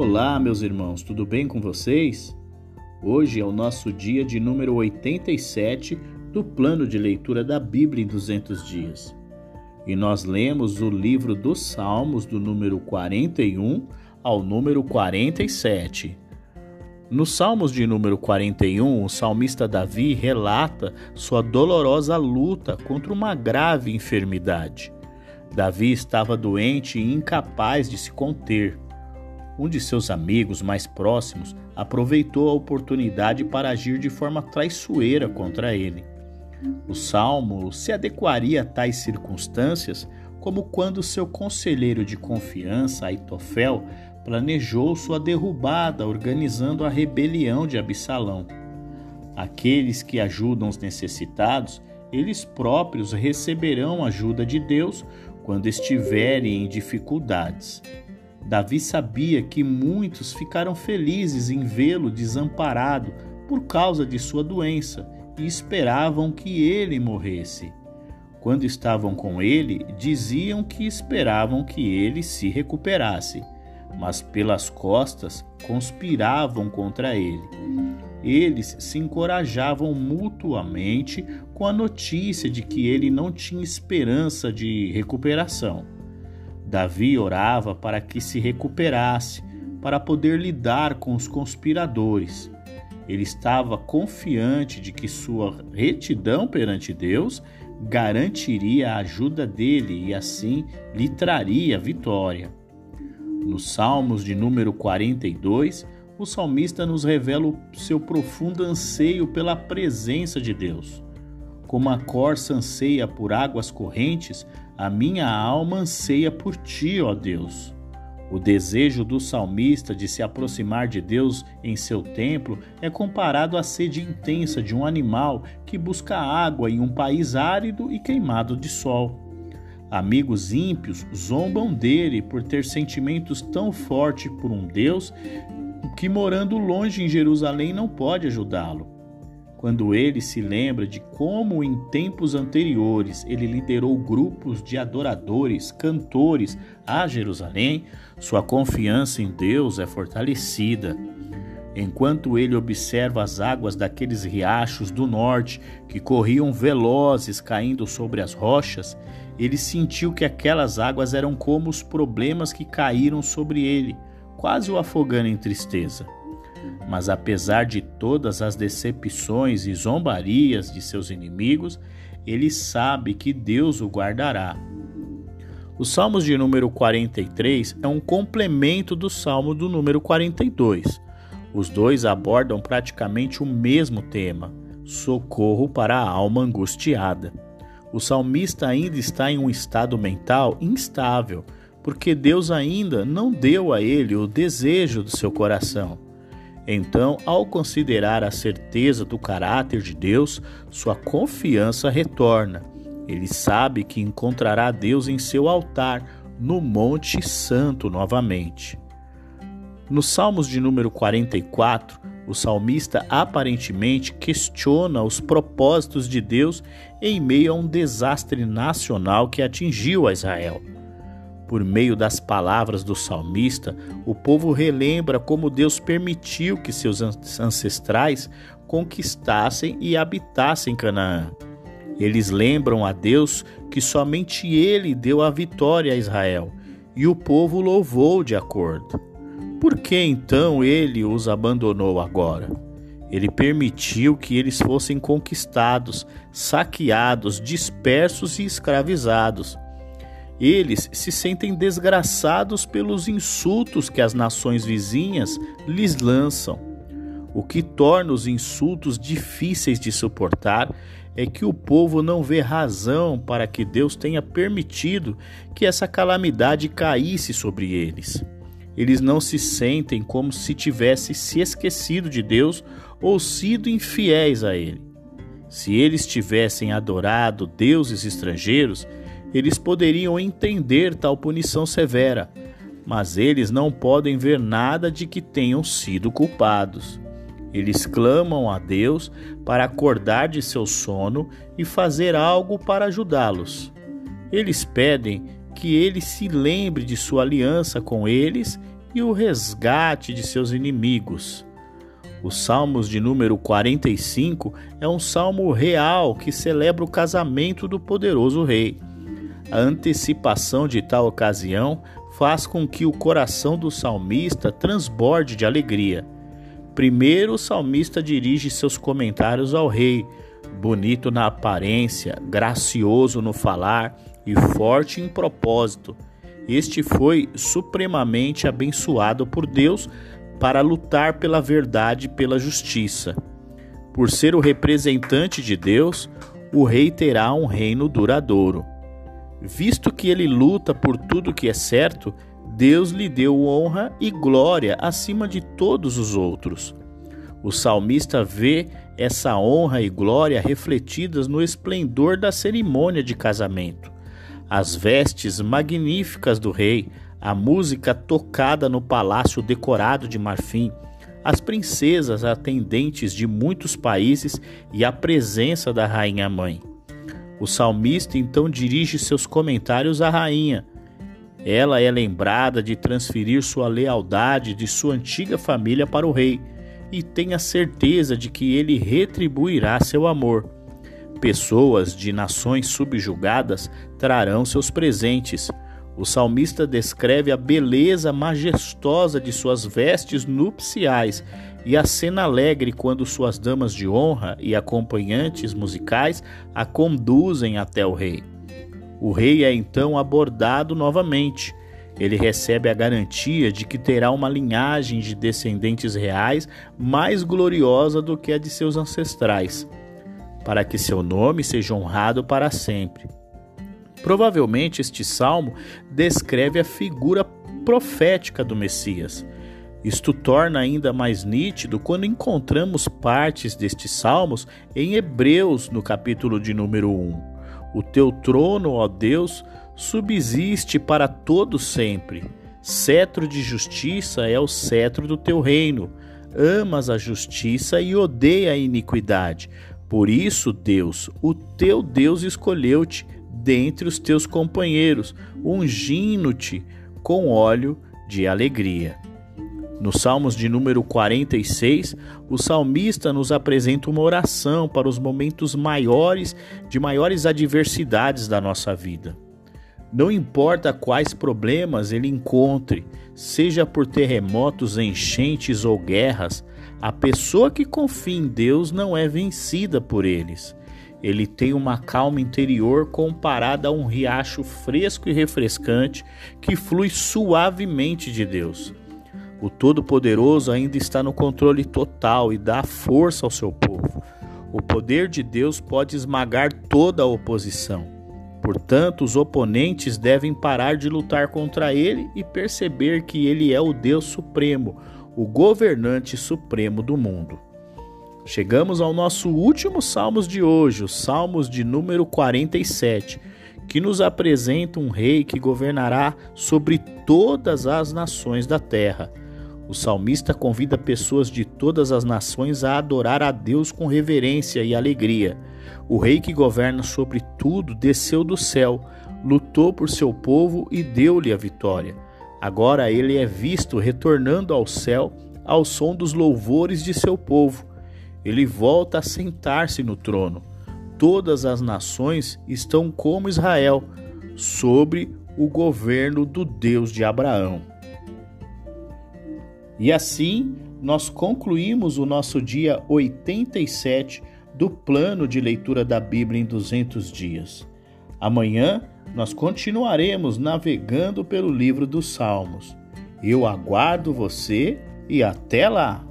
Olá, meus irmãos, tudo bem com vocês? Hoje é o nosso dia de número 87 do plano de leitura da Bíblia em 200 dias. E nós lemos o livro dos Salmos do número 41 ao número 47. Nos Salmos de número 41, o salmista Davi relata sua dolorosa luta contra uma grave enfermidade. Davi estava doente e incapaz de se conter um de seus amigos mais próximos aproveitou a oportunidade para agir de forma traiçoeira contra ele. O salmo se adequaria a tais circunstâncias como quando seu conselheiro de confiança, Aitofel, planejou sua derrubada organizando a rebelião de Absalão. Aqueles que ajudam os necessitados, eles próprios receberão ajuda de Deus quando estiverem em dificuldades. Davi sabia que muitos ficaram felizes em vê-lo desamparado por causa de sua doença e esperavam que ele morresse. Quando estavam com ele, diziam que esperavam que ele se recuperasse, mas pelas costas conspiravam contra ele. Eles se encorajavam mutuamente com a notícia de que ele não tinha esperança de recuperação. Davi orava para que se recuperasse, para poder lidar com os conspiradores. Ele estava confiante de que sua retidão perante Deus garantiria a ajuda dele e assim lhe traria vitória. Nos Salmos de número 42, o salmista nos revela o seu profundo anseio pela presença de Deus. Como a corça anseia por águas correntes, a minha alma anseia por ti, ó Deus. O desejo do salmista de se aproximar de Deus em seu templo é comparado à sede intensa de um animal que busca água em um país árido e queimado de sol. Amigos ímpios zombam dele por ter sentimentos tão fortes por um Deus que, morando longe em Jerusalém, não pode ajudá-lo. Quando ele se lembra de como em tempos anteriores ele liderou grupos de adoradores, cantores a Jerusalém, sua confiança em Deus é fortalecida. Enquanto ele observa as águas daqueles riachos do norte que corriam velozes caindo sobre as rochas, ele sentiu que aquelas águas eram como os problemas que caíram sobre ele, quase o afogando em tristeza. Mas apesar de todas as decepções e zombarias de seus inimigos, ele sabe que Deus o guardará. O Salmos de número 43 é um complemento do Salmo do número 42. Os dois abordam praticamente o mesmo tema: socorro para a alma angustiada. O salmista ainda está em um estado mental instável, porque Deus ainda não deu a ele o desejo do seu coração. Então, ao considerar a certeza do caráter de Deus, sua confiança retorna. Ele sabe que encontrará Deus em seu altar, no Monte Santo novamente. Nos Salmos de número 44, o salmista aparentemente questiona os propósitos de Deus em meio a um desastre nacional que atingiu a Israel. Por meio das palavras do salmista, o povo relembra como Deus permitiu que seus ancestrais conquistassem e habitassem Canaã. Eles lembram a Deus que somente ele deu a vitória a Israel, e o povo louvou de acordo. Por que então ele os abandonou agora? Ele permitiu que eles fossem conquistados, saqueados, dispersos e escravizados. Eles se sentem desgraçados pelos insultos que as nações vizinhas lhes lançam. O que torna os insultos difíceis de suportar é que o povo não vê razão para que Deus tenha permitido que essa calamidade caísse sobre eles. Eles não se sentem como se tivessem se esquecido de Deus ou sido infiéis a Ele. Se eles tivessem adorado deuses estrangeiros, eles poderiam entender tal punição severa, mas eles não podem ver nada de que tenham sido culpados. Eles clamam a Deus para acordar de seu sono e fazer algo para ajudá-los. Eles pedem que ele se lembre de sua aliança com eles e o resgate de seus inimigos. Os Salmos de número 45 é um salmo real que celebra o casamento do poderoso rei. A antecipação de tal ocasião faz com que o coração do salmista transborde de alegria. Primeiro, o salmista dirige seus comentários ao rei, bonito na aparência, gracioso no falar e forte em propósito. Este foi supremamente abençoado por Deus para lutar pela verdade e pela justiça. Por ser o representante de Deus, o rei terá um reino duradouro. Visto que ele luta por tudo que é certo, Deus lhe deu honra e glória acima de todos os outros. O salmista vê essa honra e glória refletidas no esplendor da cerimônia de casamento. As vestes magníficas do rei, a música tocada no palácio decorado de marfim, as princesas atendentes de muitos países e a presença da rainha mãe. O salmista então dirige seus comentários à rainha. Ela é lembrada de transferir sua lealdade de sua antiga família para o rei e tem a certeza de que ele retribuirá seu amor. Pessoas de nações subjugadas trarão seus presentes o salmista descreve a beleza majestosa de suas vestes nupciais e a cena alegre quando suas damas de honra e acompanhantes musicais a conduzem até o rei. O rei é então abordado novamente. Ele recebe a garantia de que terá uma linhagem de descendentes reais mais gloriosa do que a de seus ancestrais, para que seu nome seja honrado para sempre. Provavelmente este salmo descreve a figura profética do Messias. Isto torna ainda mais nítido quando encontramos partes destes salmos em Hebreus, no capítulo de número 1. O teu trono, ó Deus, subsiste para todo sempre. Cetro de justiça é o cetro do teu reino. Amas a justiça e odeia a iniquidade. Por isso, Deus, o teu Deus escolheu-te dentre os teus companheiros, ungindo-te com óleo de alegria. No Salmos de número 46, o salmista nos apresenta uma oração para os momentos maiores de maiores adversidades da nossa vida. Não importa quais problemas ele encontre, seja por terremotos, enchentes ou guerras, a pessoa que confia em Deus não é vencida por eles. Ele tem uma calma interior comparada a um riacho fresco e refrescante que flui suavemente de Deus. O Todo-Poderoso ainda está no controle total e dá força ao seu povo. O poder de Deus pode esmagar toda a oposição. Portanto, os oponentes devem parar de lutar contra ele e perceber que ele é o Deus Supremo, o governante supremo do mundo. Chegamos ao nosso último Salmos de hoje, os Salmos de número 47, que nos apresenta um rei que governará sobre todas as nações da terra. O salmista convida pessoas de todas as nações a adorar a Deus com reverência e alegria. O rei que governa sobre tudo desceu do céu, lutou por seu povo e deu-lhe a vitória. Agora ele é visto retornando ao céu ao som dos louvores de seu povo ele volta a sentar-se no trono. Todas as nações estão como Israel, sobre o governo do Deus de Abraão. E assim nós concluímos o nosso dia 87 do plano de leitura da Bíblia em 200 dias. Amanhã nós continuaremos navegando pelo livro dos Salmos. Eu aguardo você e até lá!